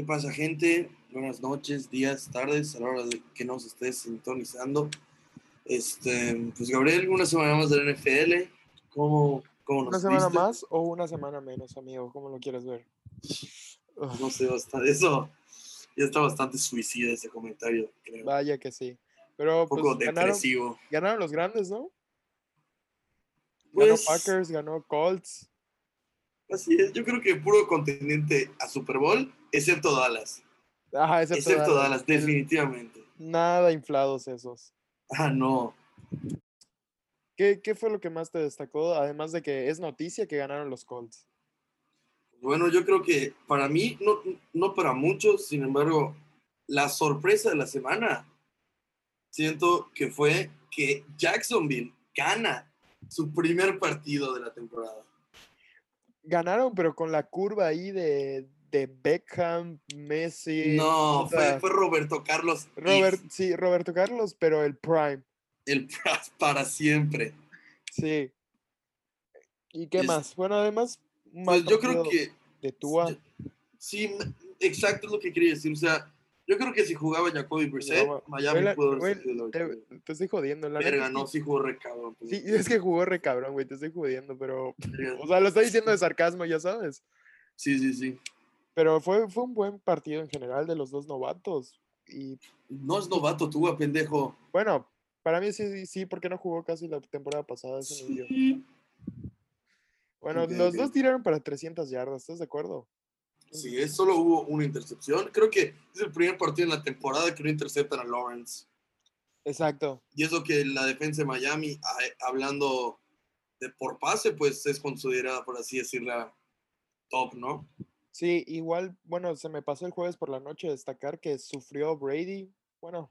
¿Qué pasa, gente? Buenas noches, días, tardes, a la hora de que nos estés sintonizando. Este, pues Gabriel, una semana más del NFL. ¿Cómo, cómo nos ¿Una semana viste? más o una semana menos, amigo? ¿Cómo lo quieres ver? No sé, bastante. Eso ya está bastante suicida ese comentario, creo. vaya que sí. Pero Un pues poco ganaron, depresivo. ganaron los grandes, ¿no? Ganó Pues, Packers, ganó Colts. así es. Yo creo que puro contendiente a Super Bowl, excepto Dallas. Ajá, excepto, Excepto Dallas. Dallas, definitivamente. Nada inflados esos. Ah, no. ¿Qué, ¿Qué fue lo que más te destacó? Además de que es noticia que ganaron los Colts. Bueno, yo creo que para mí, no, no para muchos, sin embargo, la sorpresa de la semana, siento que fue que Jacksonville gana su primer partido de la temporada. Ganaron, pero con la curva ahí de, de Beckham, Messi. no, fue, fue Roberto Carlos y Robert, sí, Roberto Carlos, pero el Prime. el para siempre. Sí. ¿Y qué Es- más? Bueno, además, Pues yo creo que de Tua. sí, exacto es lo que quería decir. O sea, yo creo que si jugaba Jacoby Brissett, No, Miami güey, pudo haber güey, la Te, te estoy jodiendo, la Verga, no, sí jugó re cabrón. pues. Sí, es que jugó re cabrón, güey, te estoy jodiendo, pero... O sea, lo estoy diciendo de sarcasmo, ya sabes. Sí, sí, sí. Pero fue, fue un buen partido en general de los dos novatos. Y No es novato tú, a pendejo. bueno, para mí sí, sí, porque no jugó casi la temporada pasada ese. Sí. Bueno, los dos tiraron para 300 yardas, ¿estás de acuerdo? Sí, es solo hubo una intercepción. Creo que es el primer partido en la temporada que no interceptan a Lawrence. Exacto. Y eso que la defensa de Miami, a- hablando de por pase, pues es considerada, por así decirlo, top, ¿no? Sí, igual, bueno, se me pasó el jueves por la noche destacar que sufrió Brady. Bueno,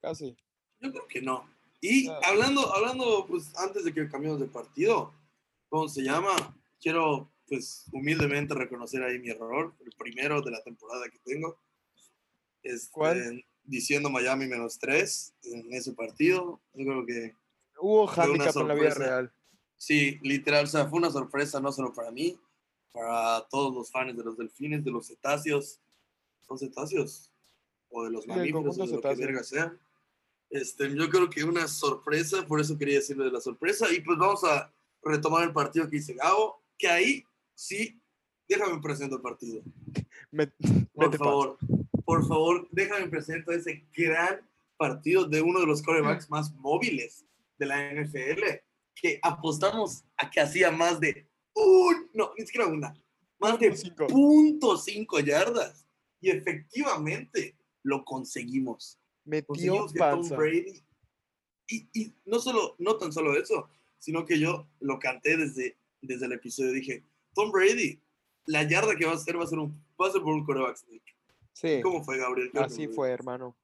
casi. Yo creo que no. Y Ah. hablando, hablando, pues antes de que cambiemos de partido, ¿cómo se llama? Quiero, pues, humildemente reconocer ahí mi error, el primero de la temporada que tengo. Este, ¿Cuál? Diciendo Miami menos tres en ese partido. Yo creo que Hubo handicap en la vida real. sí, literal, o sea, fue una sorpresa no solo para mí, para todos los fans de los delfines, de los cetáceos. ¿Son cetáceos? O de los mamíferos, o de lo que verga sea. Este, yo creo que una sorpresa, por eso quería decirlo de la sorpresa. Y pues vamos a retomar el partido que hice Gabo, que ahí sí, déjame presento el partido. Me- Por favor, por favor, déjame presentar ese gran partido de uno de los corebacks más móviles de la NFL, que apostamos a que hacía más de un, no, ni siquiera una, más de Punto cinco. punto cinco yardas. Y efectivamente lo conseguimos. Metió Conseguimos. Brady, y, y no solo, no tan solo eso, sino que yo lo canté desde, desde el episodio, dije, Tom Brady, la yarda que va a hacer va a ser un, va a ser por un coreback. Sí, ¿Cómo fue, Gabriel? ¿Qué así fue, hermano.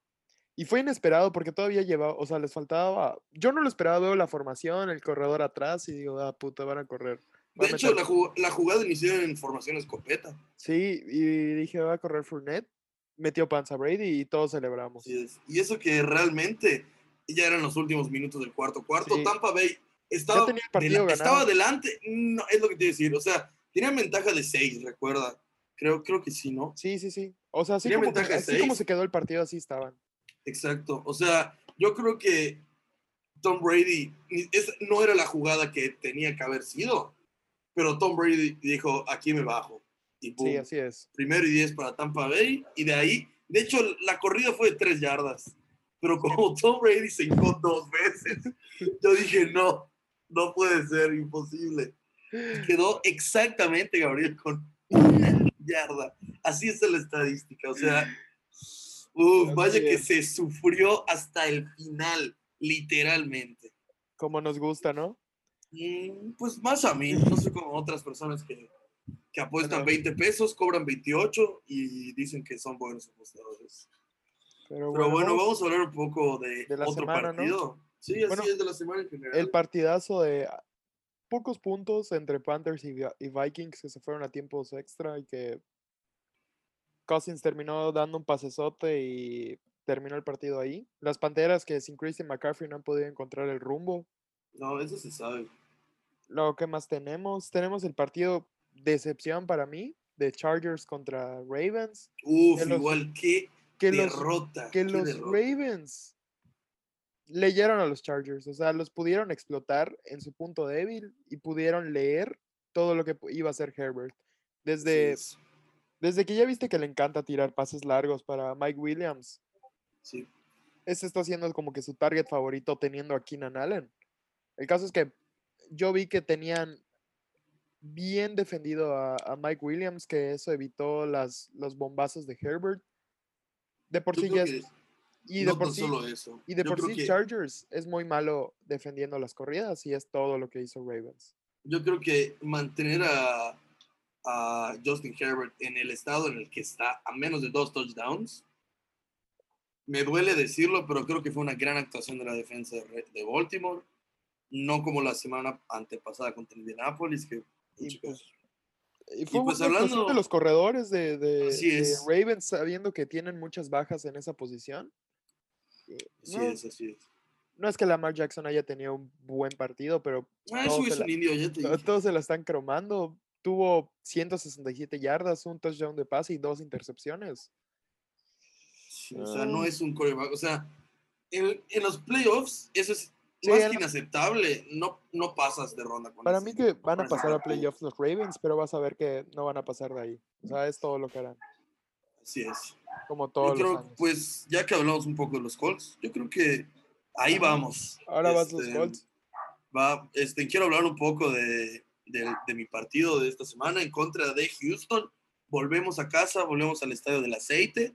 Y fue inesperado porque todavía llevaba, o sea, les faltaba. Yo no lo esperaba, veo la formación, el corredor atrás y digo, ah, puta, van a correr. De hecho, la, jug- la jugada inició en formación escopeta. Sí, y dije, va a correr Fournette. Metió panza Brady y todos celebramos. Y eso que realmente ya eran los últimos minutos del cuarto cuarto. Sí. Tampa Bay estaba, estaba adelante. No, es lo que te iba a decir. O sea, tenía ventaja de seis, recuerda. Creo, creo que sí, ¿no? Sí, sí, sí. O sea, así, como, ventaja así como se quedó el partido, así estaban. Exacto. O sea, yo creo que Tom Brady es- no era la jugada que tenía que haber sido. Pero Tom Brady dijo, aquí me bajo. Y Sí, boom. así es. primero y 10 para Tampa Bay, y de ahí, de hecho, la corrida fue de 3 yardas, pero como Tom Brady se hincó dos veces, yo dije, no, no puede ser, imposible. Y quedó exactamente, Gabriel, con una yarda. Así es la estadística, o sea, uf, vaya que se sufrió hasta el final, literalmente. Como nos gusta, ¿no? Mm, Pues más a mí, no sé como otras personas que, que apuestan Bueno. 20 pesos, cobran 28 y dicen que son buenos apostadores. Pero, Pero bueno, vamos- a hablar un poco de, de la otro semana, ¿no? partido. Sí, así Bueno, es de la semana en general. el partidazo de pocos puntos entre Panthers y Vikings que se fueron a tiempos extra y que Cousins terminó dando un pasesote y terminó el partido ahí. Las Panteras que sin Christian McCaffrey no han podido encontrar el rumbo. No, eso se sabe. Lo que más tenemos, tenemos el partido decepción para mí, de Chargers contra Ravens. Uf, que los- igual, Que los, derrota. que qué los derrota. Ravens leyeron a los Chargers, o sea, los pudieron explotar en su punto débil y pudieron leer todo lo que iba a hacer Herbert. Desde, Sí, desde que ya viste que le encanta tirar pases largos para Mike Williams, sí. ese está siendo como que su target favorito teniendo a Keenan Allen. El caso es que yo vi que tenían bien defendido a, a Mike Williams, que eso evitó las, los bombazos de Herbert. De por sí ya es- y de por sí, eso. y de Yo por sí que- Chargers es muy malo defendiendo las corridas y es todo lo que hizo Ravens. yo creo que mantener a, a Justin Herbert en el estado en el que está, a menos de dos touchdowns, me duele decirlo, pero creo que fue una gran actuación de la defensa de Baltimore, no como la semana antepasada contra Indianapolis, que Y pues, Y fue pues hablando- de los corredores de, de-. Ravens sabiendo que tienen muchas bajas en esa posición. Y así no, es, así es. no es que Lamar Jackson haya tenido un buen partido, pero Ah, todos se la- indio, ya te to- dije. todos se la están cromando. Tuvo 167 yardas, un touchdown de pase y dos intercepciones. Sí, o sea, no Ah. es un coreback. O sea, en, en los playoffs, eso es Sí, más que inaceptable. No, no pasas de ronda con Para mí que van a pasar a playoffs los Ravens, pero vas a ver que no van a pasar de ahí. O sea, es todo lo que harán, Así es. como Yo todos los creo, años. pues, ya que hablamos un poco de los Colts, yo creo que ahí vamos. Ahora vas los Este, Colts. Va, este, quiero hablar un poco de, de- de mi partido de esta semana en contra de Houston. Volvemos a casa, volvemos al estadio del aceite.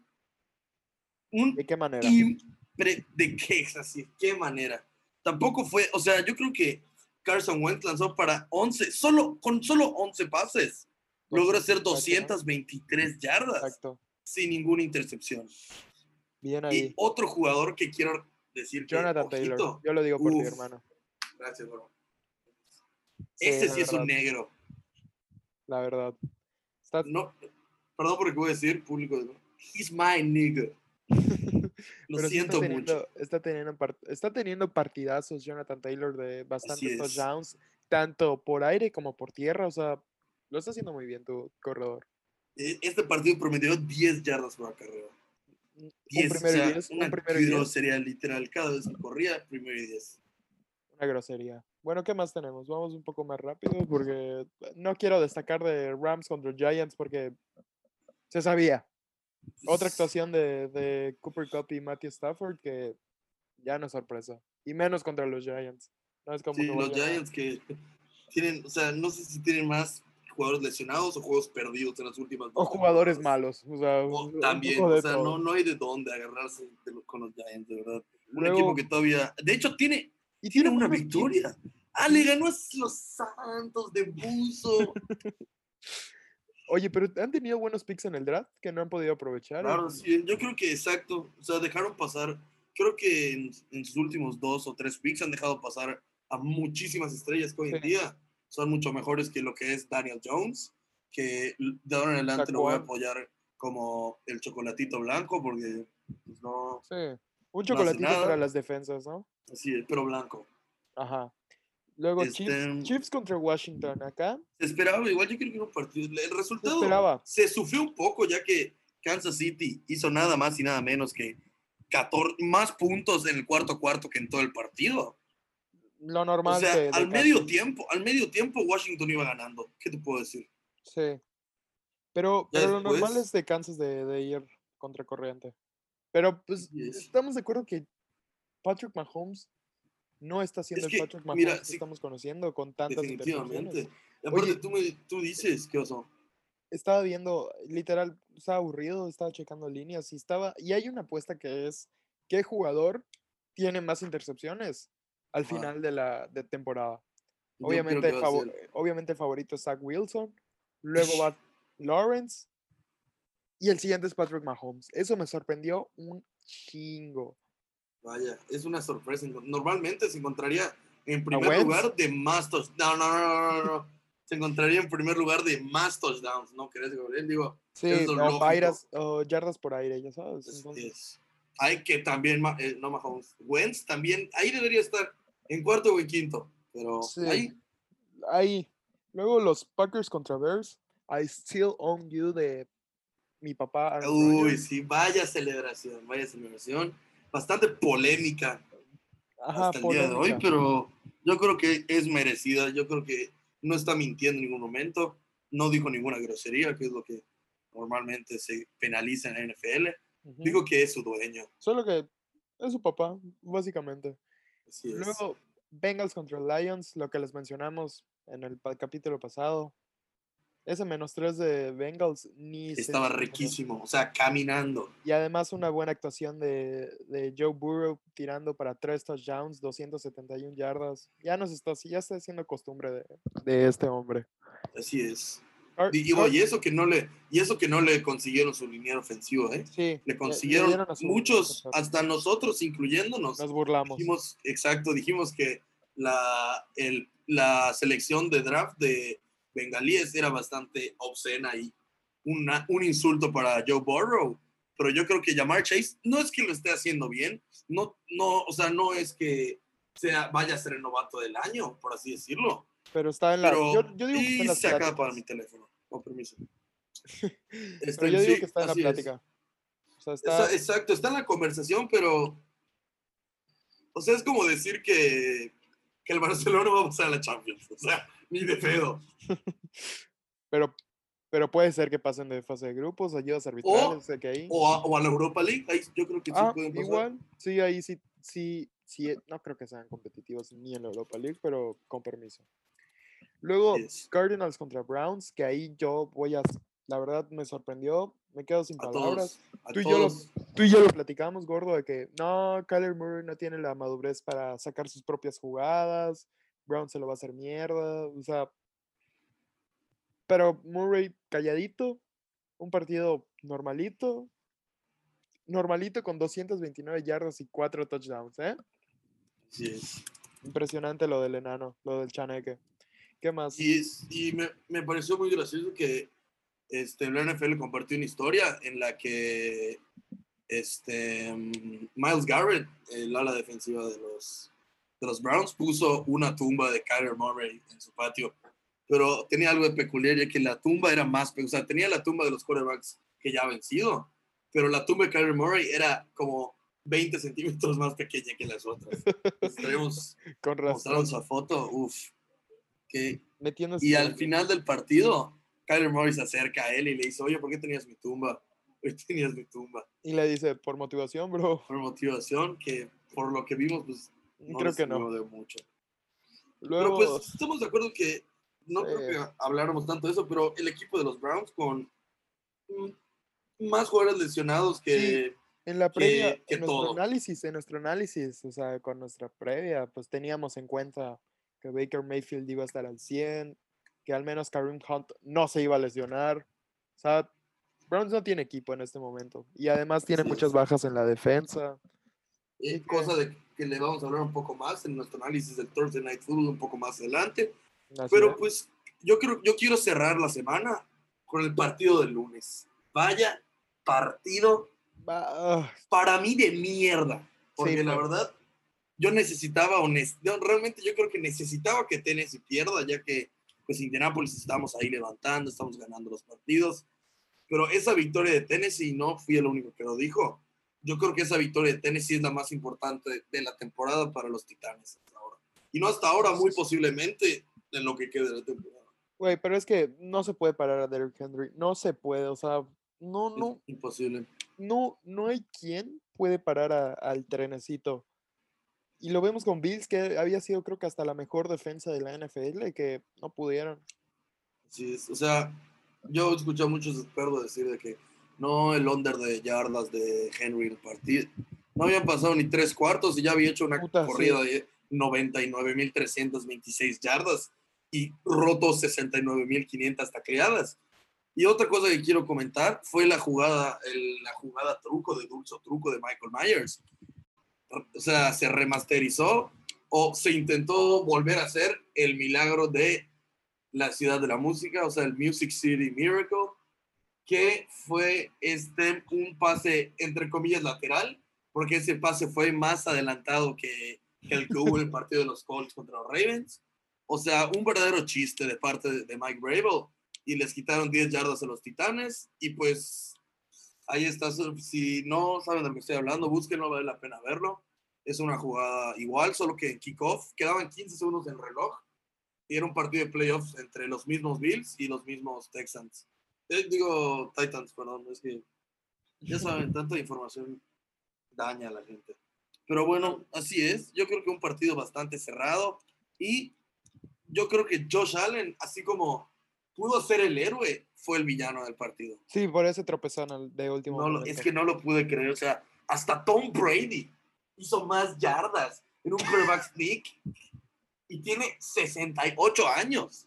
Un ¿De qué manera? impre- de qué es así, qué manera. Tampoco fue, o sea, yo creo que Carson Wentz lanzó para 11, solo con solo 11 pases. Logró hacer 223 yardas Exacto. sin ninguna intercepción. Bien Y ahí. otro jugador que quiero decir que, Jonathan Taylor. ojito, Yo lo digo por ti, Uf. hermano. Gracias, bro. Sí, Ese sí es un negro. La verdad. Está- No, perdón por lo que voy a decir, público. He's my nigga. Lo pero siento está teniendo, mucho. Está teniendo, está teniendo partidazos Jonathan Taylor de bastantes es. touchdowns, tanto por aire como por tierra. O sea, lo está haciendo muy bien tu corredor. E- Este partido promedió 10 yardas por acarreo. Un 10, primero o sea, y diez, una un primero y grosería literal. Cada vez que corría, primero y 10. Una grosería. Bueno, ¿qué más tenemos? Vamos un poco más rápido porque no quiero destacar de Rams contra Giants porque se sabía. Otra actuación de, de Cooper Cup y Matthew Stafford que ya no es sorpresa. Y menos contra los Giants. No es como Sí, los Giants que tienen, o sea, no sé si tienen más jugadores lesionados o juegos perdidos en las últimas O jugadores temporadas. malos. O sea, O también, o sea, no, no hay de dónde agarrarse de lo- con los Giants, de verdad. Un Luego- equipo que todavía, de hecho, tiene, y tiene una victoria. Ah, le ganó a los Santos de Buzo. Oye, pero han tenido buenos picks en el draft que no han podido aprovechar. Claro, sí, yo creo que exacto. O sea, dejaron pasar, creo que en, en sus últimos dos o tres picks han dejado pasar a muchísimas estrellas que hoy en Sí. día son mucho mejores que lo que es Daniel Jones, que de ahora en adelante lo voy a apoyar como el chocolatito blanco, porque pues, no, Sí. Un chocolatito para nada. las defensas, ¿no? es, pero blanco. Ajá. Luego Este, Chiefs, Chiefs contra Washington acá. Se esperaba, igual yo creo que era un partido. El Se resultado esperaba. se sufrió un poco ya que Kansas City hizo nada más y nada menos que 14, más puntos en el cuarto cuarto que en todo el partido. Lo O normal sea, de- de al Kansas. medio tiempo, al medio tiempo Washington iba ganando. ¿Qué te puedo decir? Sí. Pero, pero lo normal es de Kansas de, de ir contra corriente. Pero pues Así es. estamos de acuerdo que Patrick Mahomes no está siendo Es el que, Patrick Mahomes mira, que sí, estamos conociendo con tantas intercepciones. Definitivamente. Y aparte, Oye. tú, me, tú dices, ¿qué pasó? Estaba viendo, literal, estaba aburrido, estaba checando líneas y estaba, y hay una apuesta que es qué jugador tiene más intercepciones al final de la de temporada. Obviamente, creo que va a favo- ser- obviamente el favorito es Zach Wilson, luego va Lawrence y el siguiente es Patrick Mahomes. Eso me sorprendió un chingo. Vaya, es una sorpresa. Normalmente se encontraría en primer lugar de más touchdowns. No, no, no, no, no. Se encontraría en primer lugar de más touchdowns, ¿no crees, Gabriel? Digo, Sí, o, airas- o yardas por aire, ya sabes. entonces- hay que también, eh, no Mahomes, Wentz también, ahí debería estar en cuarto o en quinto, pero Sí. ahí, Ahí. Luego los Packers contra Bears. I Still Own You de mi papá. Uy, sí, vaya celebración, vaya celebración. Bastante polémica Ajá, hasta el día de hoy, pero yo creo que es merecida. Yo creo que no está mintiendo en ningún momento. No dijo ninguna grosería, que es lo que normalmente se penaliza en la NFL. Ujú. Dijo que es su dueño. Solo que es su papá, básicamente. Así es. Luego, Bengals contra Lions, lo que les mencionamos en el capítulo pasado. Ese menos 3 de Bengals ni Estaba riquísimo, o sea, caminando. Y además una buena actuación de, de Joe Burrow tirando para 3 touchdowns, 271 yardas. Ya nos está, ya está haciendo costumbre de, de este hombre. Así es. Y, digo, Car- y eso que no le, y eso que no le consiguieron su liniero ofensivo, ¿eh? sí, Le consiguieron muchos, hasta nosotros, incluyéndonos. Nos burlamos. Dijimos, exacto, dijimos que la, el- la selección de draft de bengalíes era bastante obscena y una, un insulto para Joe Burrow. Pero yo creo que Jamar Chase no es que lo esté haciendo bien, no, no, o sea, no es que sea, vaya a ser el novato del año, por así decirlo. Pero está en la. Pero yo, yo digo que está y en se acaba para mi teléfono, con permiso. Está Pero en- yo digo sí, que está en la así es. plática. O sea, está. Está- exacto, está en la conversación, pero. O sea, es como decir que, que el Barcelona va a pasar a la Champions. O sea, ni de pedo. Pero, pero puede ser que pasen de fase de grupos, ayudas arbitrales, de que ahí. O a, o a la Europa League. Ahí yo creo que sí ah, pueden pasar. igual. Sí, ahí sí, sí, sí. No creo que sean competitivos ni en la Europa League, pero con permiso. Luego, Yes. Cardinals contra Browns, que ahí yo voy a. La verdad me sorprendió. Me quedo sin A palabras. todos. Tú y, yo lo, tú y yo lo platicamos, gordo, de que no, Kyler Murray no tiene la madurez para sacar sus propias jugadas. Brown se lo va a hacer mierda. O sea. Pero Murray calladito. Un partido normalito. Normalito con 229 yardas y 4 touchdowns, ¿eh? Es. Impresionante lo del enano, lo del chaneque. ¿Qué más? Y, es- y me, me pareció muy gracioso que este, la NFL compartió una historia en la que este, mm, Miles Garrett, el ala defensiva de los, de los Browns, puso una tumba de Kyler Murray en su patio. Pero tenía algo de peculiar, ya que la tumba era más, o sea, tenía la tumba de los quarterbacks que ya ha vencido, pero la tumba de Kyler Murray era como 20 centímetros más pequeña que las otras. Estaremos Con razón. mostraron esa foto, uff. Y al final del partido, Kyler Murray se acerca a él y le dice, oye, ¿por qué tenías mi tumba? ¿Por qué tenías mi tumba? Y le dice, por motivación, bro. Por motivación, que por lo que vimos, pues no Creo que no. sirvió de mucho. Luego, Pero pues estamos de acuerdo que, no Sí. creo que habláramos tanto de eso, pero el equipo de los Browns con mm, más jugadores lesionados que... en la previa, que en nuestro todo. análisis, en nuestro análisis, o sea, con nuestra previa, pues teníamos en cuenta que Baker Mayfield iba a estar al 100, que al menos Kareem Hunt no se iba a lesionar. O sea, Browns no tiene equipo en este momento. Y además tiene muchas bajas en la defensa. eh, ¿Y cosa de que le vamos a hablar un poco más en nuestro análisis del Thursday Night Football un poco más adelante. Así Pero es. pues yo creo, yo quiero cerrar la semana con el partido del lunes. Vaya partido ah, para mí de mierda. Porque Sí, la fue. verdad, yo necesitaba, honest- yo realmente yo creo que necesitaba que Tennessee pierda, ya que pues Indianapolis estamos ahí levantando, estamos ganando los partidos. Pero esa victoria de Tennessee no fui el único que lo dijo. Yo creo que esa victoria de Tennessee es la más importante de la temporada para los Titanes hasta ahora. Y no hasta ahora, muy posiblemente en lo que quede de la temporada. Güey, pero es que no se puede parar a Derrick Henry. No se puede, o sea, no, no, Es imposible. no, no hay quien puede parar a- al trenecito. Y lo vemos con Bills, que había sido creo que hasta la mejor defensa de la NFL, que no pudieron. Sí, o sea, yo he escuchado a muchos expertos decir de que no, el under de yardas de Henry en el partido. No habían pasado ni tres cuartos y ya había hecho una Puta, sí. corrida de 99.326 yardas y roto 69.500 tacleadas. Y otra cosa que quiero comentar fue la jugada, el- la jugada truco de Dulce Truco de Michael Myers. O sea, se remasterizó o se intentó volver a hacer el milagro de la ciudad de la música, o sea, el Music City Miracle, que fue este, un pase, entre comillas, lateral, porque ese pase fue más adelantado que, que el que hubo en el partido de los Colts contra los Ravens. O sea, un verdadero chiste de parte de, de Mike Brable. y les quitaron 10 yardas a los Titanes. Y pues ahí está. Si no saben de lo que estoy hablando, búsquenlo, vale la pena verlo. Es una jugada igual, solo que en kickoff quedaban 15 segundos en reloj y era un partido de playoffs entre los mismos Bills y los mismos Texans. Eh, digo Titans, perdón, es que ya saben, tanta información daña a la gente. Pero bueno, así es. Yo creo que un partido bastante cerrado y yo creo que Josh Allen, así como pudo ser el héroe, fue el villano del partido. Sí, por ese tropezón de último no, Es que no lo pude creer. O sea, hasta Tom Brady hizo más yardas en un quarterback sneak y tiene 68 años.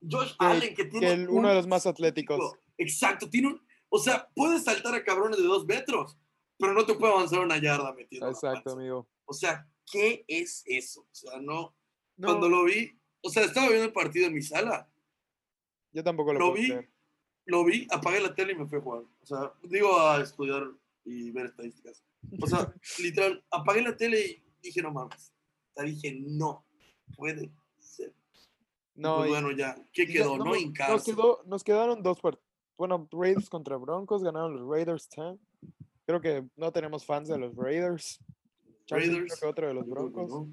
Josh Allen, que tiene. uno de los más atléticos. Exacto, tiene un. O sea, puedes saltar a cabrones de dos metros, pero no te puede avanzar una yarda metiendo. Exacto, amigo. O sea, ¿qué es eso? O sea, no, Cuando lo vi, o sea, estaba viendo el partido en mi sala. Yo tampoco lo, lo vi. Lo vi, apagué la tele y me fui a jugar. O sea, digo a estudiar y ver estadísticas. O sea, literal, apagué la tele y dije, no mames. O sea, dije, no, puede. No, pues bueno, ya, ¿qué quedó? no, nos, quedó, nos quedaron dos partidos. Bueno, Raiders contra Broncos, ganaron los Raiders 10. Creo que no tenemos fans de los Raiders. Raiders. Creo que otro de los Broncos.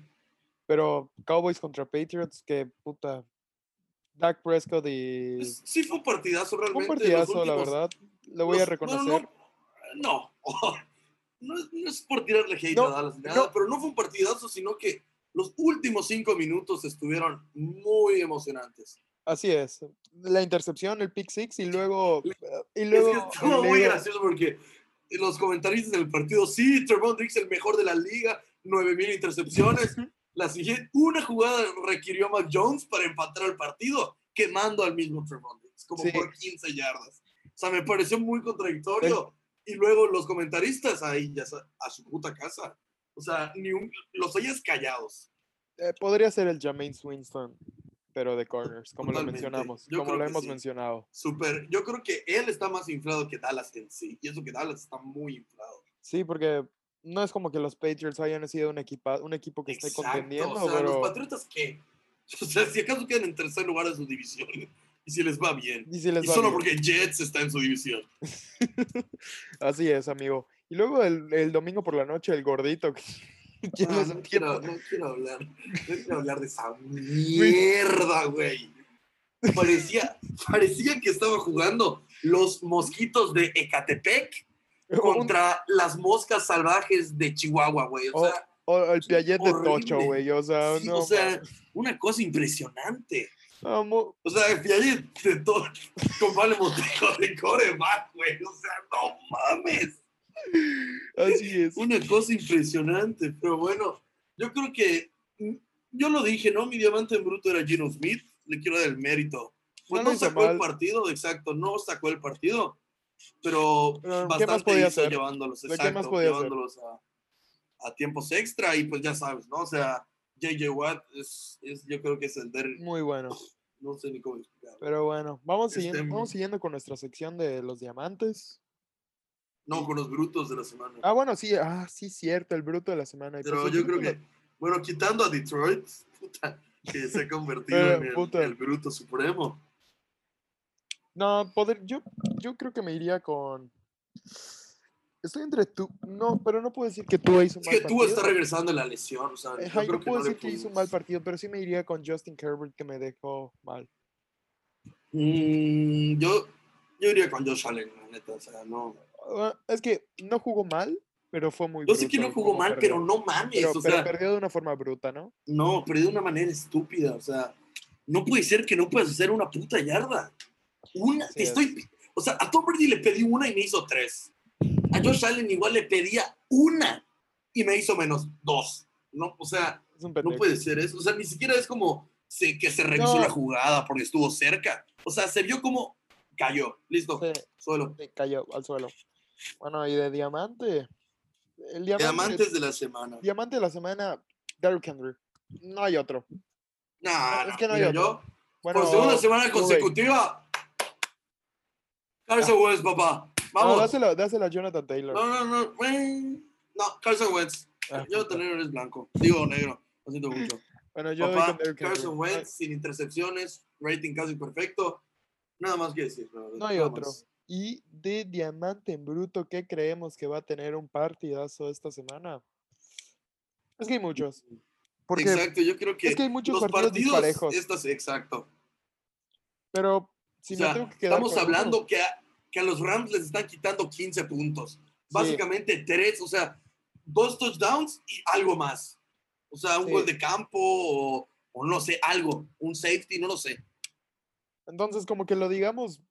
Pero Cowboys contra Patriots, que puta. Dak Prescott y. Sí, fue un partidazo realmente. un partidazo, la verdad. Lo voy a reconocer. No, no, es por tirarle hate a Dallas, nada, pero no fue un partidazo, sino que los últimos cinco minutos estuvieron muy emocionantes. Así es. La intercepción, el pick six y luego. Y luego es que estuvo muy gracioso porque los comentaristas del partido, sí, Trevon Diggs el mejor de la liga, 9000 intercepciones. la siguiente, una jugada requirió a Mac Jones para empatar el partido, quemando al mismo Trevon Diggs, como por 15 yardas. O sea, me pareció muy contradictorio. Y luego los comentaristas ahí ya a su puta casa. O sea, ni un, los oyes callados. Eh, podría ser el Jameis Winston, pero de corners, como lo mencionamos, como lo hemos mencionado. Super, yo creo que él está más inflado que Dallas en sí, y eso que Dallas está muy inflado. Sí, porque no es como que los Patriots hayan sido un, equipa, un equipo que esté contendiendo. O sea, los Patriotas, ¿qué? O sea, si acaso quedan en tercer lugar de su división y si les va bien. Y, si les solo porque Jets está en su división. Así es, amigo. Y luego el, el, domingo por la noche, el gordito. Ah, no, quiero, no, quiero, hablar. No quiero hablar de esa mierda, güey. Parecía, parecía que estaba jugando los mosquitos de Ecatepec contra las moscas salvajes de Chihuahua, güey. O, sea, o el Piaget de Tocho, güey. O sea, no, o sea, una cosa impresionante. O sea, Piaget de Tocho con Vale Montejo de coreback, güey. O sea, no mames. Así es. Una cosa impresionante, pero bueno, yo creo que mm, yo lo dije, ¿no? Mi diamante en bruto era Gino Smith, le quiero dar el mérito. Pues no, sacó el partido, exacto, no sacó el partido, pero bastante hizo llevándolos, exacto, llevándolos a, a, tiempos extra y pues ya sabes, ¿no? O sea, JJ Watt es, es yo creo que es el der... Muy bueno. No sé ni cómo explicarlo. Pero bueno, vamos, siguiendo, este, vamos siguiendo con nuestra sección de los diamantes. No, con los brutos de la semana. Ah, bueno, sí, ah, sí, cierto, el bruto de la semana. Pero pues, yo creo que, bueno, quitando a Detroit, puta, que se ha convertido en el, bruto supremo. No, poder, yo, yo creo que me iría con. Estoy entre tú. No, pero no puedo decir que tú hizo un mal partido. Es que tú estás regresando de la lesión. O sea, yo, creo puedo decir que hizo un mal partido, pero sí me iría con Justin Herbert que me dejó mal. Mm, yo, yo iría con Josh Allen, la neta. O sea, no. Ah, es que no jugó mal, pero fue muy Yo sé que no jugó mal, pero no mames. Pero, o sea, perdió de una forma bruta, ¿no? No, perdió de una manera estúpida. O sea, no puede ser que no puedas hacer una puta yarda. Una, estoy. O sea, a Tom Brady le pedí una y me hizo tres. A Josh Allen igual le pedía una y me hizo menos dos. No, o sea, no puede ser eso. O sea, ni siquiera es como que se revisó la jugada porque estuvo cerca. O sea, se vio como cayó. Listo. suelo. cayó al suelo. Bueno, y de diamante. El diamante Diamantes de la semana. Diamante de la semana, Derrick Henry. No hay otro. Nah, es que no hay otro. Bueno, por segunda semana consecutiva. Carson Wentz, papá. Vamos. No, dáselo, a Jonathan Taylor. No, no, no. No, Carson Wentz. Ah, Jonathan Taylor es blanco. Digo negro. Lo siento mucho. Bueno, yo papá, Carson Wentz sin intercepciones, rating casi perfecto. Nada más que decir. No hay otro. más. Y de Diamante en Bruto, ¿qué creemos que va a tener un partidazo esta semana? Es que hay muchos. Porque, exacto, yo creo que, que hay muchos los partidos partidos, disparejos. estas, exacto. pero si o me tengo que quedar estamos uno, hablando que a, que a los Rams les están quitando 15 puntos. Básicamente tres, o sea, dos touchdowns y algo más. O sea, un Sí. gol de campo o, o no sé, algo, un safety, no lo sé. Entonces, como que lo digamos,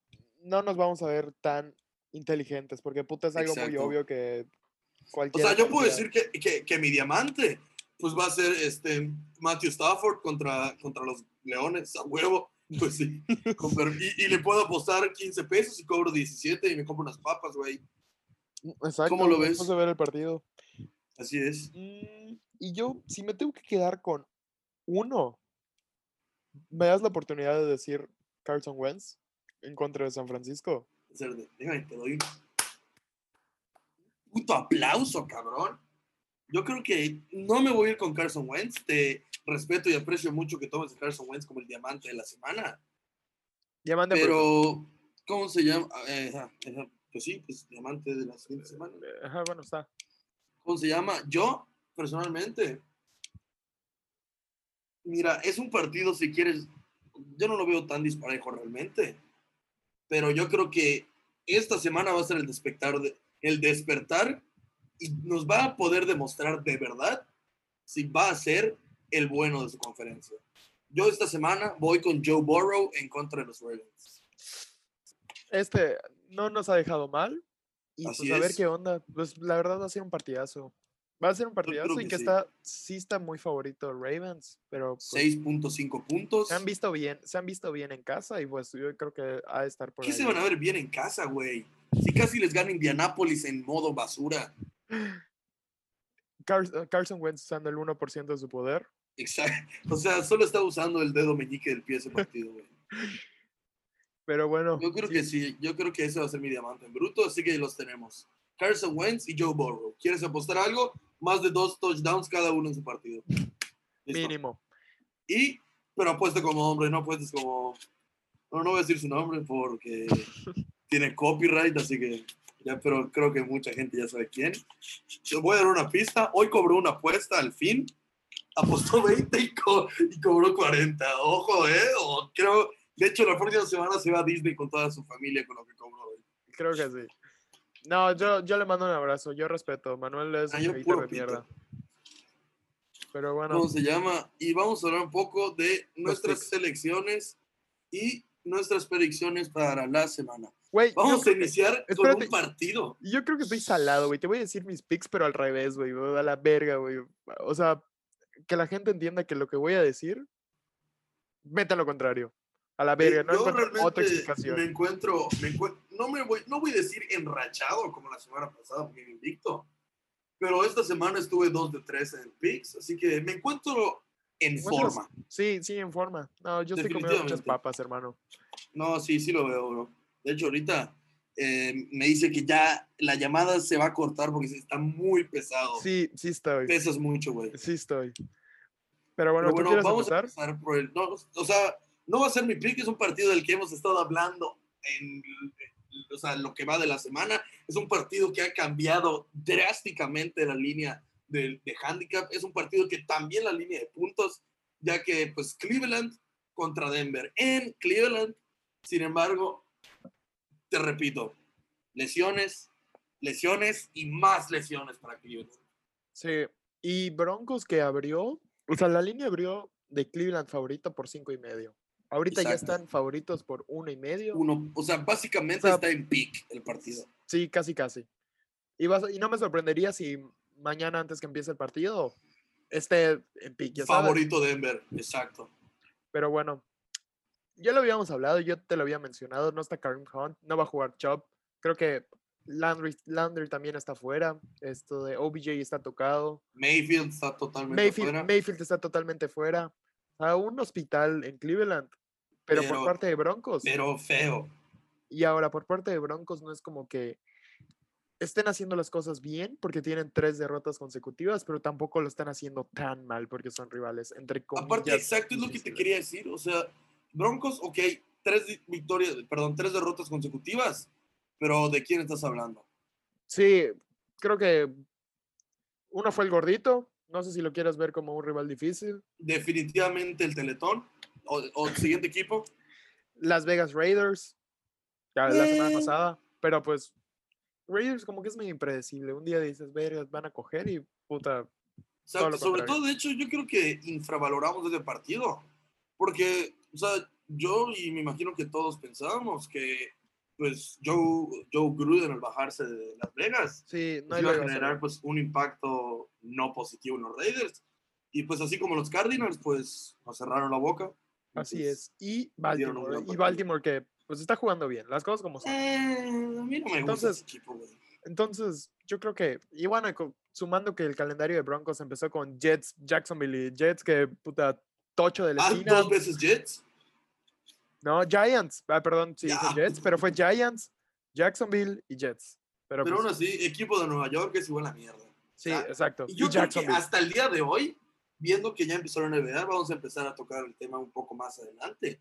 no nos vamos a ver tan inteligentes, porque puta es algo muy obvio que O cualquiera. sea, yo puedo decir que, que, que mi diamante, pues va a ser este Matthew Stafford contra, contra los Leones, a huevo. Pues sí. Y, y le puedo apostar 15 pesos y cobro 17 y me compro unas papas, güey. Exacto, ¿Cómo lo ves? de ver el partido. Así es. Mm, y yo, si me tengo que quedar con uno, me das la oportunidad de decir Carson Wentz en contra de San Francisco. Déjame, te doy un puto aplauso, cabrón. Yo creo que no me voy a ir con Carson Wentz. Te respeto y aprecio mucho que tomes a Carson Wentz como el diamante de la semana. Diamante. Pero, ¿cómo se llama? Eh, pues sí, pues diamante de la siguiente semana. Eh, Ajá, bueno, está. ¿Cómo se llama? Yo, personalmente, mira, es un partido, si quieres, yo no lo veo tan disparejo realmente, pero yo creo que esta semana va a ser el despertar, de- el despertar y nos va a poder demostrar de verdad si va a ser el bueno de su conferencia. Yo esta semana voy con Joe Burrow en contra de los Ravens. Este no nos ha dejado mal. Y Así pues a ver es. qué onda. Pues la verdad va a ser un partidazo. Va a ser un partidazo y que sí. está, sí está muy favorito Ravens, pero pues, 6.5 puntos. se han visto bien, se han visto bien en casa y pues yo creo que ha de estar por ¿Qué ahí. se van a ver bien en casa, güey? Si casi les gana Indianápolis en modo basura. Eh, Carson Wentz usando el 1% de su poder. Exacto. O sea, solo está usando el dedo meñique del pie ese partido, güey. Pero bueno, Yo creo que sí, yo creo que ese va a ser mi diamante en bruto, así que los tenemos. Carson Wentz y Joe Burrow. ¿Quieres apostar algo? Más de dos touchdowns cada uno en su partido. Listo. mínimo. Y, pero apuesta como hombre, no apuestes como... No, no voy a decir su nombre porque tiene copyright, así que ya, pero creo que mucha gente ya sabe quién. Yo voy a dar una pista. Hoy cobró una apuesta al fin. Apostó 20 y, co- y cobró 40. Ojo, ¿eh? O creo, de hecho, la próxima semana se va a Disney con toda su familia con lo que cobró hoy. Creo que sí. No, yo, yo le mando un abrazo. Yo respeto. Manuel es Ah, un de mierda. Pero bueno, ¿Cómo se llama? Y vamos a hablar un poco de nuestras picks. selecciones y nuestras predicciones para la semana. yo Vamos a que- iniciar espérate. con un partido. Yo creo que estoy salado, güey. Te voy a decir mis picks, pero al revés, güey. A la verga, güey. O sea, que la gente entienda que lo que voy a decir, vete a lo contrario. A la verga, no yo encuentro otra explicación. me encuentro, me encuent- no, me voy, no voy a decir enrachado como la semana pasada porque invicto, pero esta semana estuve 2 de 3 en picks, así que me encuentro en forma. Sí, sí, en forma. No, yo estoy comiendo muchas papas, hermano. No, sí, sí lo veo, bro. De hecho, ahorita eh, me dice que ya la llamada se va a cortar porque está muy pesado. Sí, sí estoy. Pesas mucho, güey. Sí estoy. Pero bueno, Pero ¿tú bueno, quieres vamos empezar? a empezar por el. No, o sea, no va a ser mi pick, es un partido del que hemos estado hablando en. O sea, lo que va de la semana. Es un partido que ha cambiado drásticamente la línea de, de handicap. Es un partido que también la línea de puntos, ya que, pues, Cleveland contra Denver. En Cleveland, sin embargo, te repito, lesiones, lesiones y más lesiones para Cleveland. Sí. Y Broncos que abrió, o sea, la línea abrió de Cleveland favorito por cinco y medio. Ahorita ya Exacto. están favoritos por uno y medio. Uno, o sea, básicamente O sea, está en pick el partido. Sí, casi, casi. Y, vas- y no me sorprendería si mañana antes que empiece el partido esté en pick, ya sabes. Favorito Denver, exacto. Pero bueno, ya lo habíamos hablado, yo te lo había mencionado, no está Karim Hunt, no va a jugar Chop. Creo que Landry, Landry también está fuera. Esto de OBJ está tocado. Mayfield está totalmente Mayfield, fuera. Mayfield está totalmente fuera. A un hospital en Cleveland. Pero, Pero- por parte de Broncos. Pero feo. Y ahora por parte de Broncos no es como que estén haciendo las cosas bien porque tienen tres derrotas consecutivas, pero tampoco lo están haciendo tan mal porque son rivales, entre comillas. Aparte, exacto, es lo que te quería decir. O sea, Broncos, ok, tres victorias, perdón, tres derrotas consecutivas, pero ¿de quién estás hablando? Sí, creo que uno fue el gordito. No sé si lo quieres ver como un rival difícil. Definitivamente el Teletón o, o el siguiente equipo. Las Vegas Raiders. Ya la semana pasada. Pero pues, Raiders como que es medio impredecible. Un día dices, vergas, van a coger y puta. O sea, Todo sobre todo, de hecho, yo creo que infravaloramos ese partido. Porque, o sea, yo y me imagino que todos pensábamos que, pues, Joe, Joe Gruden al bajarse de Las Vegas Sí, no pues, iba a generar, pues, un impacto no positivo en los Raiders. Y, pues, así como los Cardinals, pues, nos cerraron la boca. Así pues, es. Y Baltimore. Y. Baltimore que pues está jugando bien. Las cosas como son. Eh, a mí no me gusta Entonces- ese equipo, güey. Entonces, yo creo que, y bueno, sumando que el calendario de Broncos empezó con Jets, Jacksonville y Jets, que puta tocho de la Ah, esquina. dos veces Jets. No, Giants. Ah, perdón, sí, dije Ya. Jets, pero fue Giants, Jacksonville y Jets. Pero, Pero pues, aún así, equipo de Nueva York es igual a mierda. sí, exacto. Y Y, yo creo que hasta el día de hoy, viendo que ya empezó la NBA, vamos a empezar a tocar el tema un poco más adelante.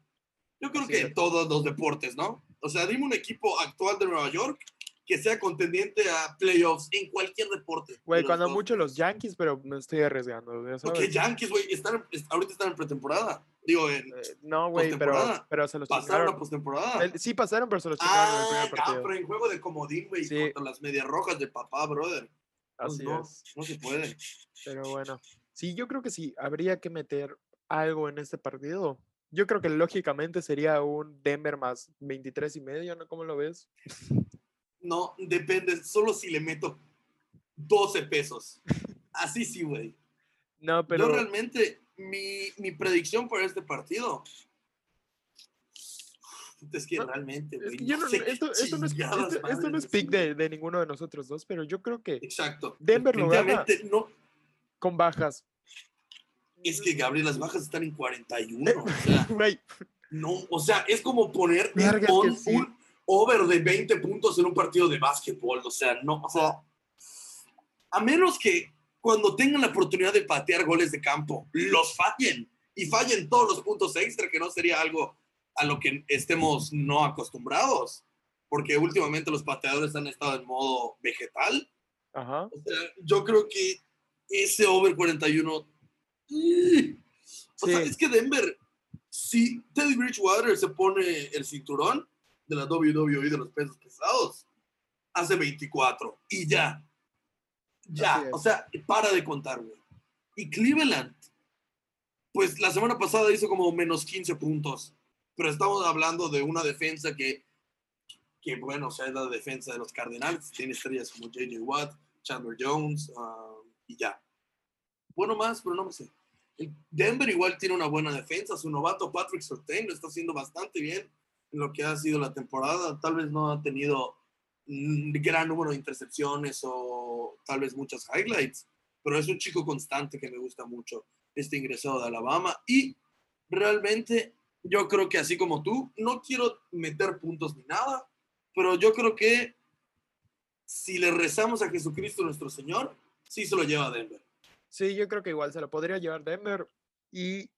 Yo creo Así que en todos los deportes, ¿no? O sea, dime un equipo actual de Nueva York que sea contendiente a playoffs en cualquier deporte. Güey, cuando dos. mucho los Yankees, pero me estoy arriesgando. ya Porque sabes. Yankees, güey, están, est- ahorita están en pretemporada. Digo, en, Eh, no, güey, pero, pero se los pasaron postemporada. El- Sí pasaron, pero se los chingaron en el Ah, primer ah, partido. pero en juego de comodín, güey, Sí. contra las medias rojas de papá, brother. Pues Así no, es. no se puede. Pero bueno, sí, yo creo que sí, habría que meter algo en este partido. Yo creo que lógicamente sería un Denver más 23 y medio, ¿no? ¿Cómo lo ves? No, depende, solo si le meto 12 pesos. Así sí, güey. No, pero Yo realmente, mi, mi predicción para este partido. Es que No, realmente, es güey. que no, sé esto, esto no es, esto, esto no es pick de, de ninguno de nosotros dos, pero yo creo que Exacto. Denver lo gana. No. Con bajas. Es que Gabriel, las bajas están en 41. O sea, no, o sea, es como poner un, sí. over de 20 puntos en un partido de básquetbol. O sea, no, o sea, a menos que cuando tengan la oportunidad de patear goles de campo, los fallen y fallen todos los puntos extra, que no sería algo a lo que estemos no acostumbrados, porque últimamente los pateadores han estado en modo vegetal. ajá. O sea, yo creo que ese over 41. ¡ih! O sea, es que Denver, si Teddy Bridgewater se pone el cinturón de la WWE de los pesos pesados, hace 24 y ya. Ya, o sea, para de contar, güey. Y Cleveland, pues la semana pasada hizo como menos 15 puntos, pero estamos hablando de una defensa que, que bueno, o sea, es la defensa de los Cardenales, tiene estrellas como J.J. Watt, Chandler Jones ah, y ya. Bueno, más, pero no me sé. Denver igual tiene una buena defensa, su novato Patrick Surtain lo está haciendo bastante bien en lo que ha sido la temporada, tal vez no ha tenido gran número de intercepciones o tal vez muchas highlights, pero es un chico constante que me gusta mucho, este ingresado de Alabama. Y realmente yo creo que así como tú, no quiero meter puntos ni nada, pero yo creo que si le rezamos a Jesucristo nuestro Señor, sí se lo lleva Denver. Sí, yo creo que igual se lo podría llevar Denver y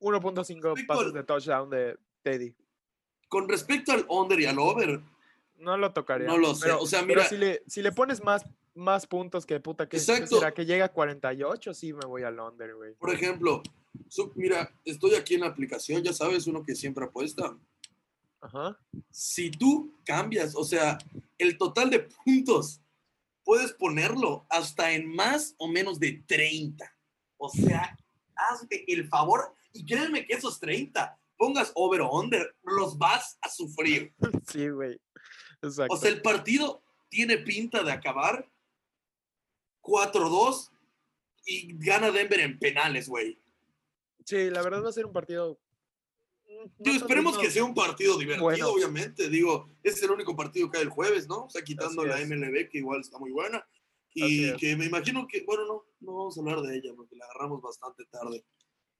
1.5 Respecto pases de touchdown de Teddy. Con respecto al under y al over, No lo tocaría. No lo sé, Pero, o sea, pero mira- si le, si le pones más, más puntos que puta, que Exacto. será que llega a 48? Sí, me voy al under, güey. por ejemplo, mira, estoy aquí en la aplicación, ya sabes, uno que siempre apuesta. Ajá. si tú cambias, o sea, el total de puntos, puedes ponerlo hasta en más o menos de 30. O sea, hazme el favor y créeme que esos 30, pongas over o under, los vas a sufrir. Sí, güey. Exacto. O sea, el partido tiene pinta de acabar 4-2 y gana Denver en penales, güey. sí, la verdad va a ser un partido. Digo, esperemos que sea un partido divertido, Bueno. obviamente. Digo, es el único partido que hay el jueves, ¿no? O sea, quitando Así la es. MLB, que igual está muy buena. Así Y es. que me imagino que, bueno, no, no vamos a hablar de ella porque la agarramos bastante tarde.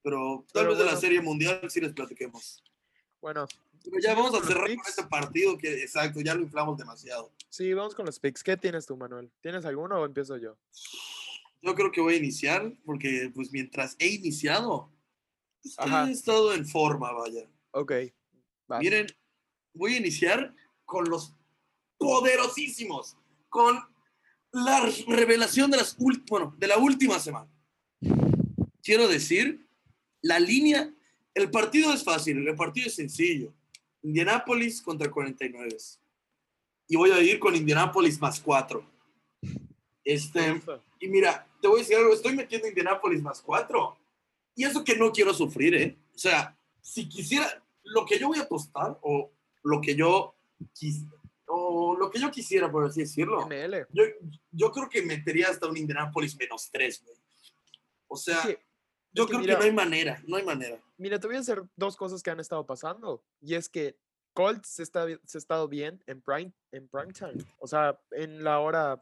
Pero tal Pero vez de la bueno. Serie Mundial sí les platiquemos. Bueno, Pero ya vamos a cerrar con este partido que, exacto, ya lo inflamos demasiado. sí, vamos con los picks. ¿Qué tienes tú, Manuel? ¿Tienes alguno o empiezo yo? Yo creo que voy a iniciar porque, pues, mientras he iniciado, pues, he estado en forma, vaya. Ok. Vas. Miren, voy a iniciar con los poderosísimos, con la revelación de, las bueno, de la última semana. Quiero decir, la línea, el partido es fácil, el partido es sencillo. Indianapolis contra 49. Y voy a ir con Indianapolis más 4. Me Este, y mira, te voy a decir algo, estoy metiendo Indianapolis más 4. Y eso que no quiero sufrir, ¿eh? O sea, si quisiera, lo que yo voy a apostar, o lo que yo quis- o lo que yo quisiera, por así decirlo, ML. yo, yo creo que metería hasta un Indianapolis menos 3, güey. O sea, yo que creo mira- que no hay manera, no hay manera. Mira, te voy a hacer dos cosas que han estado pasando. Y es que Colts se, está, se ha estado bien en prime, en prime time. O sea, en la hora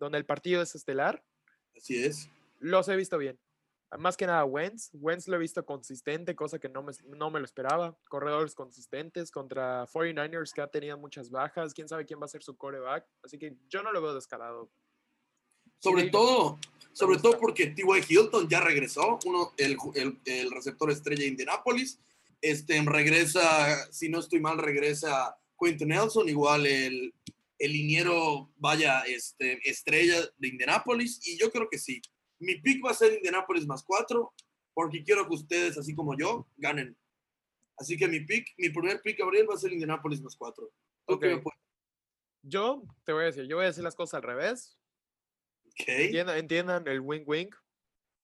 donde el partido es estelar, Así es. los he visto bien. Más que nada Wentz. Wentz lo he visto consistente, cosa que no me, no me lo esperaba. Corredores consistentes contra 49ers que ha tenido muchas bajas. Quién sabe quién va a ser su coreback. Así que yo no lo veo descarado. Sobre Sí, todo, sobre gusta. todo porque T.Y. Hilton ya regresó, uno, el, el, el receptor estrella de Indianapolis. Este, regresa, si no estoy mal, regresa Quentin Nelson, igual el, el liniero, vaya, este, estrella de Indianapolis. Y yo creo que sí. Mi pick va a ser Indianapolis más cuatro, porque quiero que ustedes, así como yo, ganen. Así que mi pick, mi primer pick, Gabriel, va a ser Indianapolis más cuatro. ¿Tú qué me Ok. puedes- Yo te voy a decir, yo voy a decir las cosas al revés. Ok. Entiendan, entiendan el wing wing.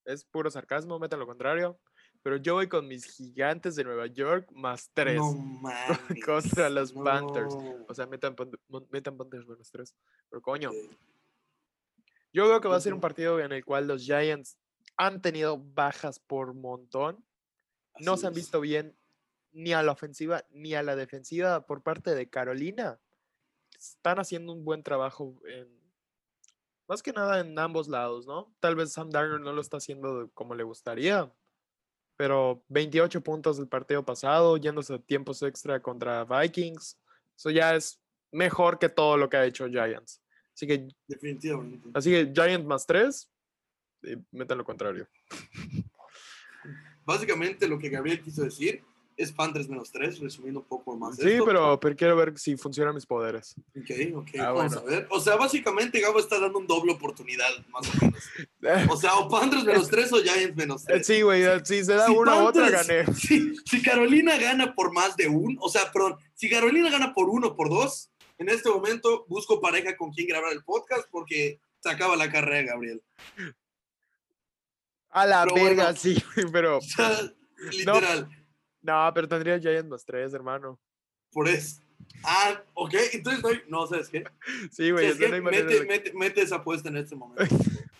Es puro sarcasmo, metan lo contrario. Pero yo voy con mis gigantes de Nueva York más tres. No mames. Contra los no. Panthers. O sea, metan, metan Panthers menos tres. Pero coño. Yo veo que va a ser un partido en el cual los Giants han tenido bajas por montón. No se han es. visto bien ni a la ofensiva ni a la defensiva por parte de Carolina. Están haciendo un buen trabajo en, más que nada en ambos lados, ¿no? Tal vez Sam Darnold no lo está haciendo como le gustaría, pero 28 puntos del partido pasado, yéndose a tiempos extra contra Vikings, eso ya es mejor que todo lo que ha hecho Giants. Así que, Definitivamente. así que Giants más 3, y metan lo contrario. Básicamente lo que Gabriel quiso decir es Panthers menos 3, resumiendo un poco más. Sí, esto. pero, pero quiero ver si funcionan mis poderes. Ok, ok, Ah, vamos bueno. a ver. O sea, básicamente Gabo está dando un doble oportunidad, más o menos. O sea, o Panthers menos 3 o Giants menos 3. Sí, güey, eh, si se da una u otra, gané. Si, si Carolina gana por más de un, o sea, perdón, si Carolina gana por uno o por dos, en este momento busco pareja con quien grabar el podcast porque se acaba la carrera, Gabriel. A la Pero verga, bueno. sí, güey, pero. O sea, literal, No, pero tendría Giants más 3, hermano. por eso. Ah, ok, entonces no, hay- no ¿sabes qué? Sí, güey, ¿Sabes eso qué? no mete, de- mete- mete esa apuesta en este momento.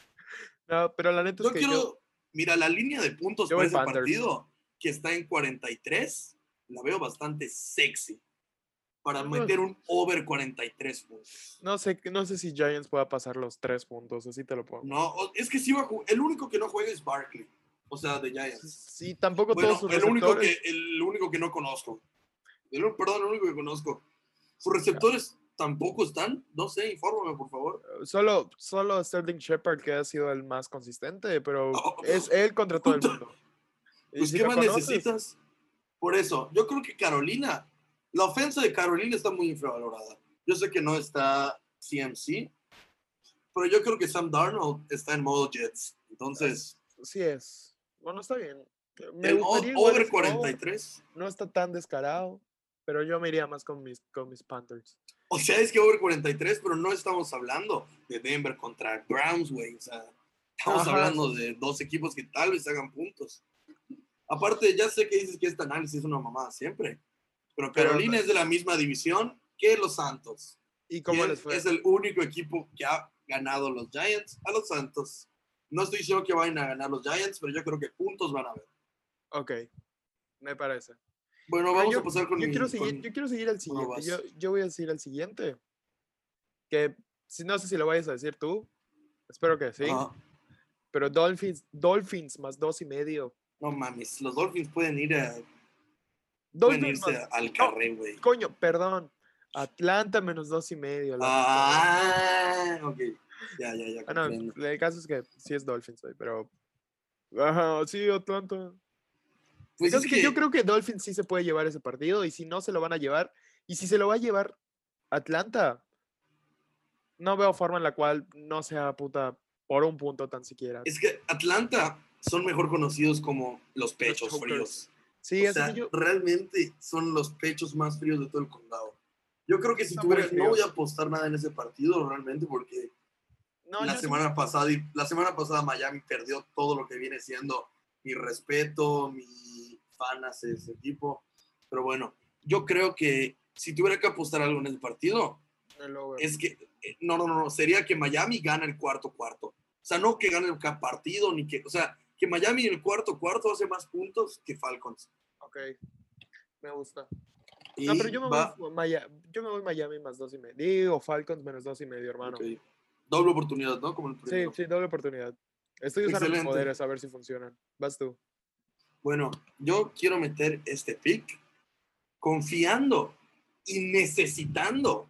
No, pero la neta es Yo que quiero, yo. mira, la línea de puntos Yo voy ese Panthers. partido, que está en 43, la veo bastante sexy para meter un over 43 puntos. No sé, no sé si Giants pueda pasar los 3 puntos, así te lo pongo. No, es que sí va a jugar, el único que no juega es Barkley, o sea, de Giants. Sí, tampoco Bueno, todos sus el único, receptores. que, el único que no conozco. El, perdón, el único que conozco. Sus receptores tampoco están, no sé, infórmame, por favor. Solo, solo Sterling Shepard, que ha sido el más consistente, pero Oh, es él contra todo el mundo. Pues, si ¿qué más conoces, necesitas? Por eso, yo creo que Carolina, la ofensa de Carolina está muy infravalorada. Yo sé que no está CMC, pero yo creo que Sam Darnold está en modo Jets. Entonces, Sí es. Bueno, está bien. Me el over ese modo, 43. No está tan descarado, pero yo me iría más con mis, con mis Panthers. O sea, es que over 43, pero no estamos hablando de Denver contra Browns, güey. O sea, estamos Ajá, hablando de dos equipos que tal vez hagan puntos. Aparte, ya sé que dices que este análisis es una mamada siempre, pero Carolina es de la misma división que los Santos. ¿Y cómo es- les fue? Es el único equipo que ha ganado los Giants a los Santos. No estoy diciendo que vayan a ganar los Giants, pero yo creo que puntos van a haber. Ok, me parece. Bueno, vamos yo, a pasar con yo quiero seguir, con- yo quiero seguir al ¿cómo siguiente. Yo, yo voy a seguir al siguiente. Que no sé si lo vayas a decir tú. Espero que sí. Ajá. Pero Dolphins, Dolphins más dos y medio. No mames, los Dolphins pueden ir a, pueden Dolphins irse más- al carré, güey. Coño, perdón. Atlanta menos dos y medio. Ah, ok. Ya, ya, ya. Ah, no, el caso es que sí es Dolphins, güey, pero. Ajá, sí, Atlanta. Pues Entonces, es que yo creo que Dolphins sí se puede llevar ese partido y si no se lo van a llevar y si se lo va a llevar Atlanta, no veo forma en la cual no sea puta por un punto tan siquiera. es que Atlanta son mejor conocidos como los pechos fríos. Sí, o sea, yo, realmente son los pechos más fríos de todo el condado. Yo creo que si Están muy tuviera, no voy a apostar nada en ese partido realmente porque no, la semana pasada y la semana pasada Miami perdió todo lo que viene siendo mi respeto, mi fan hacia ese equipo. Pero bueno, yo creo que si tuviera que apostar algo en ese partido, el over. es que eh, no, no, no, sería que Miami gana el cuarto cuarto. O sea, no que gane el partido ni que, o sea, que Miami en el cuarto cuarto hace más puntos que Falcons. Ok, me gusta. Y No, pero yo me, va- voy, Maya- yo me voy Miami más dos y medio. Digo, Falcons menos dos y medio, hermano. ok. Doble oportunidad, ¿no? Como el Sí, sí, doble oportunidad. Estoy usando mis Excelente. poderes a ver si funcionan. Vas tú. Bueno, yo quiero meter este pick confiando y necesitando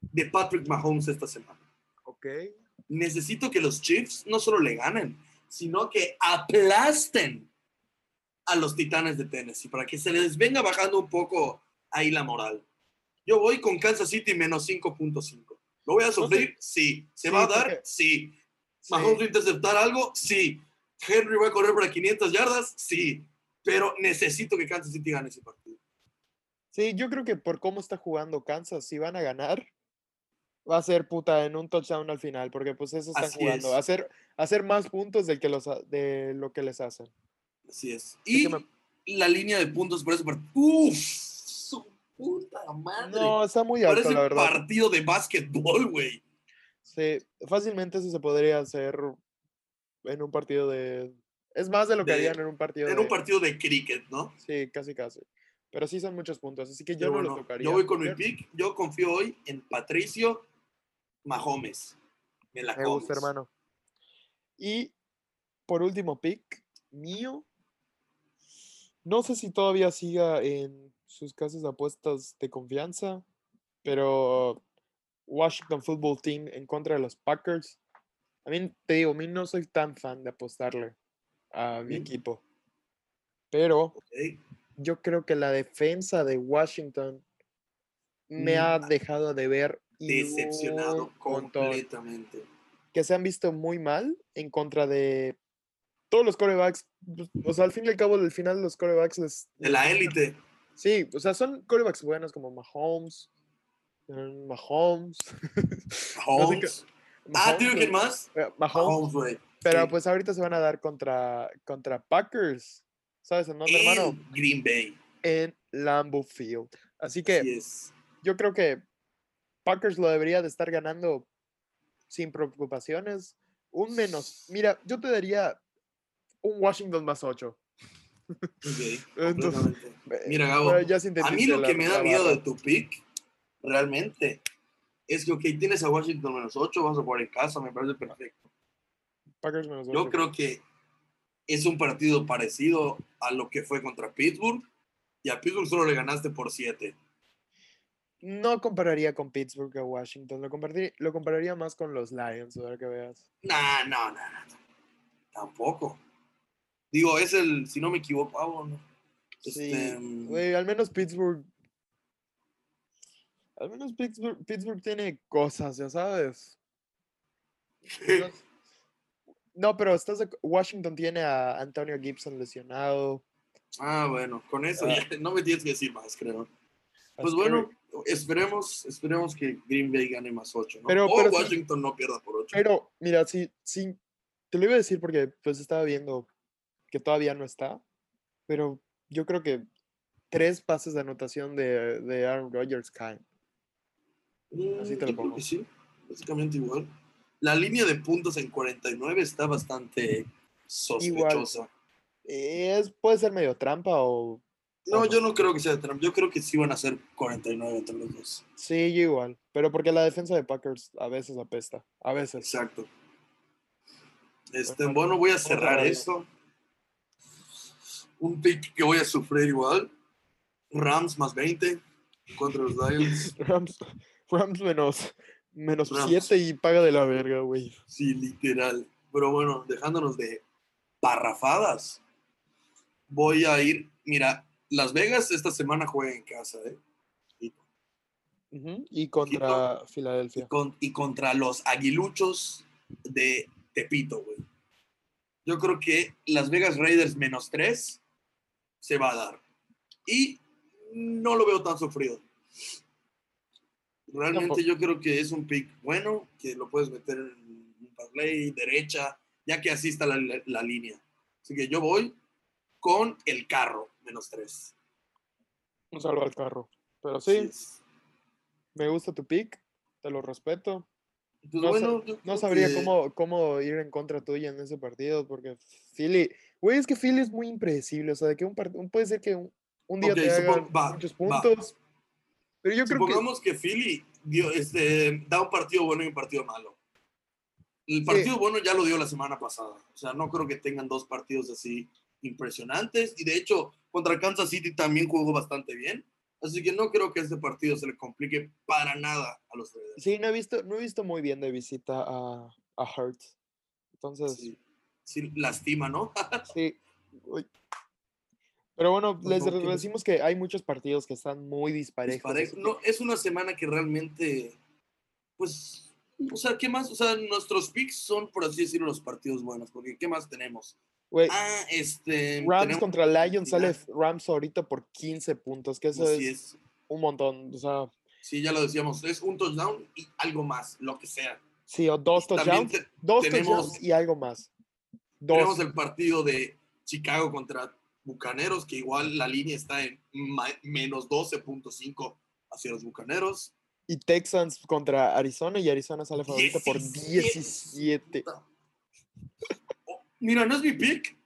de Patrick Mahomes esta semana. Ok. Necesito que los Chiefs no solo le ganen, sino que aplasten a los Titanes de Tennessee para que se les venga bajando un poco ahí la moral. Yo voy con Kansas City menos 5.5. ¿Lo voy a sufrir? Sí. ¿Se Sí, va a dar? porque- Sí. Sí. ¿Mahomes va a interceptar algo? Sí. ¿Henry va a correr para 500 yardas? Sí. Pero necesito que Kansas City gane ese partido. Sí, yo creo que por cómo está jugando Kansas, si van a ganar, va a ser puta en un touchdown al final, porque pues eso están Así jugando. es. Hacer, hacer más puntos del que los, de lo que les hacen. Así es. Y que me- la línea de puntos por ese partido. ¡Uf! ¡Su puta madre! No, está muy alto, Parece la verdad. partido de básquetbol, güey. Sí, fácilmente eso se podría hacer en un partido de... Es más de lo que De- harían en un partido En de... un partido de cricket, ¿no? Sí, casi, casi. Pero sí son muchos puntos, así que yo no los tocaría. yo voy con mi pick. Yo confío hoy en Patricio Mahomes. Me la Me gusta, comes. hermano. Y por último pick mío, no sé si todavía siga en sus casas de apuestas de confianza, pero Washington Football Team en contra de los Packers. A mí, te digo, a mí no soy tan fan de apostarle a mi equipo, pero yo creo que la defensa de Washington me Mm, ha dejado de ver Decepcionado completamente. que se han visto muy mal en contra de todos los corebacks. pues, O sea, al fin y al cabo, al final los corebacks les... De la élite. Sí, o sea, son corebacks buenos como Mahomes. Mahomes. Mahomes. ah, eh, ¿quién más? Mahomes. Güey. Pero sí. pues ahorita se van a dar contra, contra Packers. ¿Sabes en dónde, hermano? En Green Bay. En Lambeau Field. Así que Así yo creo que Packers lo debería de estar ganando sin preocupaciones. Un menos. Mira, yo te daría un Washington más 8. Ok, Entonces. Mira, Gabo, Pero ya A mí lo que me da miedo de tu pick, realmente, es que, ok, tienes a Washington menos 8, vas a jugar en casa, me parece perfecto. Packers menos Yo 8. creo que es un partido parecido a lo que fue contra Pittsburgh, y a Pittsburgh solo le ganaste por 7. No compararía con Pittsburgh a Washington. Lo compararía, lo compararía más con los Lions, a ver que veas. Nah, no, no, no, tampoco. Digo, es el, si no me equivoco, ah, bueno, Sí, este, mm, güey, al menos Pittsburgh. Al menos Pittsburgh, Pittsburgh tiene cosas, ya sabes. No, no, pero estás de- Washington tiene a Antonio Gibson lesionado. ah, bueno, con eso Ah. ya no me tienes que decir más, creo. Pues bueno, esperemos, esperemos que Green Bay gane más 8, ¿no? Pero- o pero sí- Washington no pierda por 8. Pero, mira, sí, sí, te lo iba a decir porque pues estaba viendo que todavía no está, pero yo creo que tres pases de anotación de, de Aaron Rodgers caen. así te lo Mm, creo pongo. que sí, básicamente igual. La línea de puntos en 49 está bastante sospechosa. Es, puede ser medio trampa o... No, yo no creo que sea de Trump. Yo creo que sí van a ser 49 entre los dos. Sí, yo igual, pero porque la defensa de Packers a veces apesta, a veces. Exacto. Este, Bueno, voy a cerrar esto. Un pick que voy a sufrir igual. Rams más 20 contra los Lions. Rams, Rams menos, menos Rams. 7 y paga de la verga, güey. Sí, literal. Pero bueno, dejándonos de parrafadas, voy a ir mira, Las Vegas esta semana juega en casa, ¿eh? Y, contra Filadelfia. con- y contra los aguiluchos de Tepito, güey. Yo creo que Las Vegas Raiders menos tres se va a dar. Y no lo veo tan sufrido. Realmente yo creo que es un pick bueno, que lo puedes meter en un parlay, derecha, ya que así está la, la- la línea. Así que yo voy con el carro, menos tres. Un salvo al carro. Pero sí, es. me gusta tu pick. Te lo respeto. Pues No, bueno, no sabría que- cómo, cómo ir en contra tuya en ese partido, porque Philly, güey, es que Philly es muy impredecible, o sea, de que un puede ser que un, un día Ok, te haga supon- va, muchos va. puntos, pero yo creo que, Supongamos que, Philly dio, este, da un partido bueno y un partido malo. El partido bueno ya lo dio la semana pasada. O sea, no creo que tengan dos partidos así impresionantes. Y de hecho, contra Kansas City también jugó bastante bien. Así que no creo que este partido se le complique para nada a los Raiders. sí, no he visto, no he visto muy bien de visita a, a Hurts, entonces, sí, Sí, sí, lastima, ¿no? uy. pero bueno, Pues les no, decimos que hay muchos partidos que están muy disparejos, Disparejo. No, es una semana que realmente, pues, o sea, ¿qué más? O sea, nuestros picks son, por así decirlo, los partidos buenos, porque ¿qué más tenemos? Güey, Ah, este... Rams tenemos- contra Lions sale. Rams ahorita por 15 puntos, que eso es es. un montón, o sea, Sí, ya lo decíamos, es un touchdown y algo más, lo que sea. sí, o dos touchdowns, te- dos tenemos- touchdowns y algo más. Dos. tenemos el partido de Chicago contra Bucaneros, que igual la línea está en menos 12.5 hacia los Bucaneros. Y Texans contra Arizona y Arizona sale favorito por 17. Mira, no es mi pick.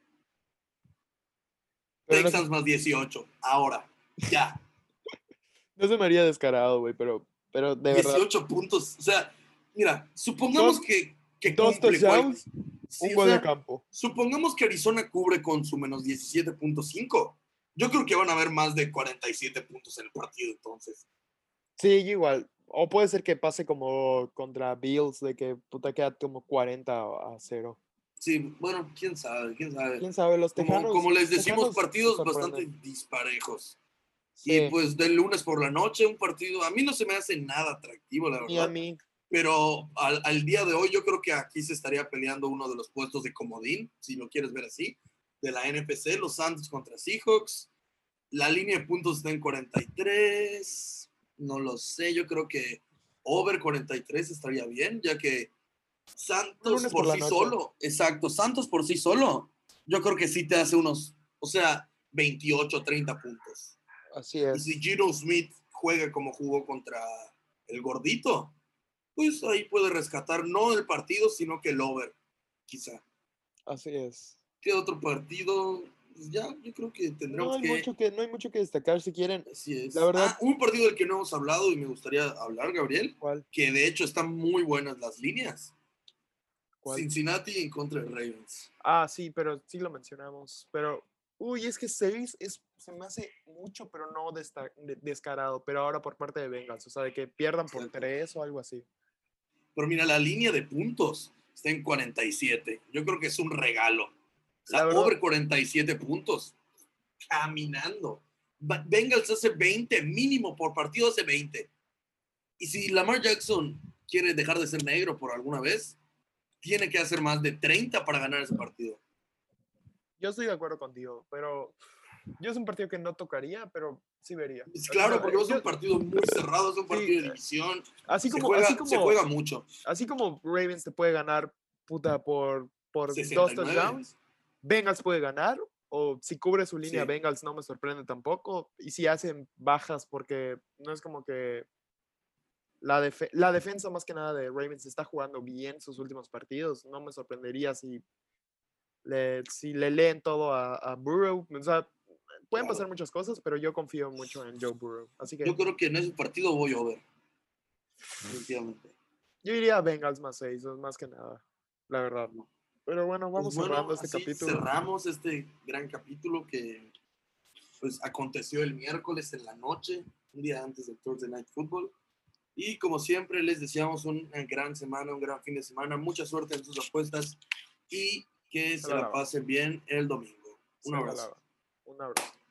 Pero no, Texans más 18. Ahora, ya. no se me haría descarado, güey, pero, pero de verdad. 18 puntos. O sea, mira, supongamos Dos- que, que Dos cumple touchdowns, Sí, un gol de campo. Supongamos que Arizona cubre con su menos 17.5. Yo creo que van a haber más de 47 puntos en el partido entonces. Sí, igual. O puede ser que pase como contra Bills, de que puta queda como 40 a 0. Sí, bueno, quién sabe, quién sabe. Quién sabe, los Como, tejanos. como les decimos, partidos bastante disparejos. Sí, Y pues del lunes por la noche, un partido, a mí no se me hace nada atractivo, la ni a verdad. mí. Pero al, al día de hoy yo creo que aquí se estaría peleando uno de los puestos de comodín, si lo quieres ver así, de la NFC, los Santos contra Seahawks. La línea de puntos está en 43. No lo sé, yo creo que over 43 estaría bien, ya que Santos por sí noche. solo, exacto, Santos por sí solo, yo creo que sí te hace unos, o sea, 28, 30 puntos. Así Y es. si Gino Smith juega como jugó contra el gordito, pues ahí puede rescatar no el partido, sino que el over, quizá. Así es. ¿Qué otro partido? Pues ya, yo creo que No tendremos hay, que... mucho que. no hay mucho que destacar si quieren. Así es. La verdad- Ah, un partido del que no hemos hablado y me gustaría hablar, Gabriel, ¿Cuál? que de hecho están muy buenas las líneas. ¿Cuál? Cincinnati en contra de Ravens. Ah, sí, pero sí lo mencionamos. Pero, uy, es que 6 es, se me hace mucho, pero no desta- de- descarado. Pero ahora por parte de Bengals, o sea, de que pierdan por Exacto. 3 o algo así. Pero mira, la línea de puntos está en 47. Yo creo que es un regalo. La over 47 puntos. Caminando. Bengals hace 20, mínimo por partido hace 20. Y si Lamar Jackson quiere dejar de ser negro por alguna vez, tiene que hacer más de 30 para ganar ese partido. Yo estoy de acuerdo contigo, pero yo es un partido que no tocaría, pero sí vería. Pues claro, porque es un partido muy cerrado, es un partido de división. así Se como, juega, así se como, juega mucho. así como Ravens te puede ganar puta por, por dos 69. touchdowns, Bengals puede ganar, o si cubre su línea Sí. Bengals no me sorprende tampoco, y si hacen bajas porque no es como que la, defe- la defensa más que nada de Ravens está jugando bien sus últimos partidos, no me sorprendería si le, si le leen todo a, a Burrow, o sea, pueden pasar muchas cosas, pero yo confío mucho en Joe Burrow, así que Yo creo que en ese partido voy over. Definitivamente. yo iría a Bengals más 6, más que nada, la verdad. Pero bueno, Pues vamos bueno, cerrando este capítulo. Cerramos este gran capítulo que pues aconteció el miércoles en la noche, un día antes del Thursday Night Football. Y como siempre les deseamos una gran semana, un gran fin de semana, mucha suerte en sus apuestas y que se la pasen bien el domingo. Un Se abrazo. Un abrazo.